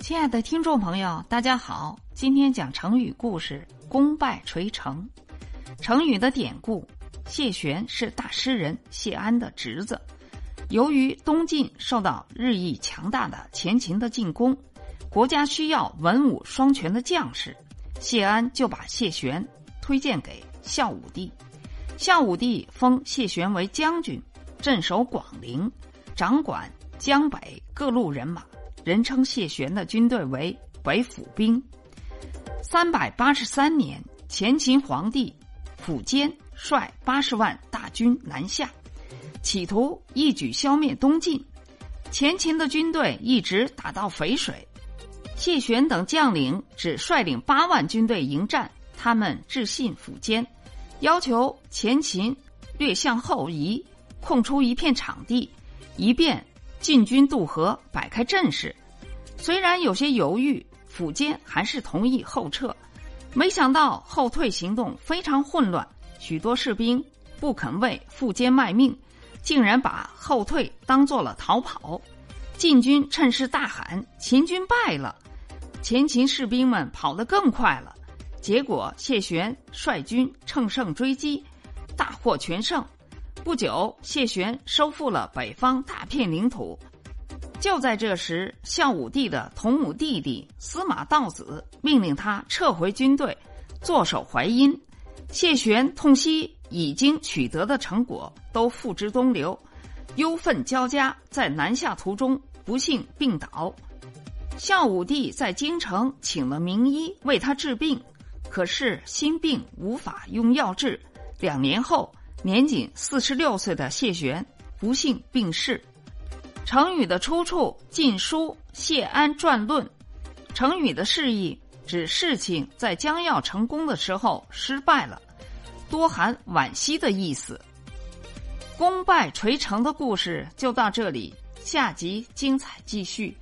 亲爱的听众朋友，大家好，今天讲成语故事“功败垂成”。成语的典故：谢玄是大诗人谢安的侄子。由于东晋受到日益强大的前秦的进攻，国家需要文武双全的将士，谢安就把谢玄推荐给孝武帝。孝武帝封谢玄为将军，镇守广陵，掌管江北各路人马。人称谢玄的军队为北府兵。三百八十三年，前秦皇帝苻坚率八十万大军南下，企图一举消灭东晋。前秦的军队一直打到淝水，谢玄等将领只率领八万军队迎战。他们致信苻坚，要求前秦略向后移，空出一片场地，以便。进军渡河，摆开阵势。虽然有些犹豫，苻坚还是同意后撤。没想到后退行动非常混乱，许多士兵不肯为苻坚卖命，竟然把后退当做了逃跑。晋军趁势大喊：“秦军败了！”前秦士兵们跑得更快了。结果谢玄率军乘胜追击，大获全胜。不久，谢玄收复了北方大片领土。就在这时，孝武帝的同母弟弟司马道子命令他撤回军队，坐守淮阴。谢玄痛惜已经取得的成果都付之东流，忧愤交加，在南下途中不幸病倒。孝武帝在京城请了名医为他治病，可是心病无法用药治。两年后。年仅四十六岁的谢玄不幸病逝。成语的出处《晋书·谢安传论》。成语的释义指事情在将要成功的时候失败了，多含惋惜的意思。功败垂成的故事就到这里，下集精彩继续。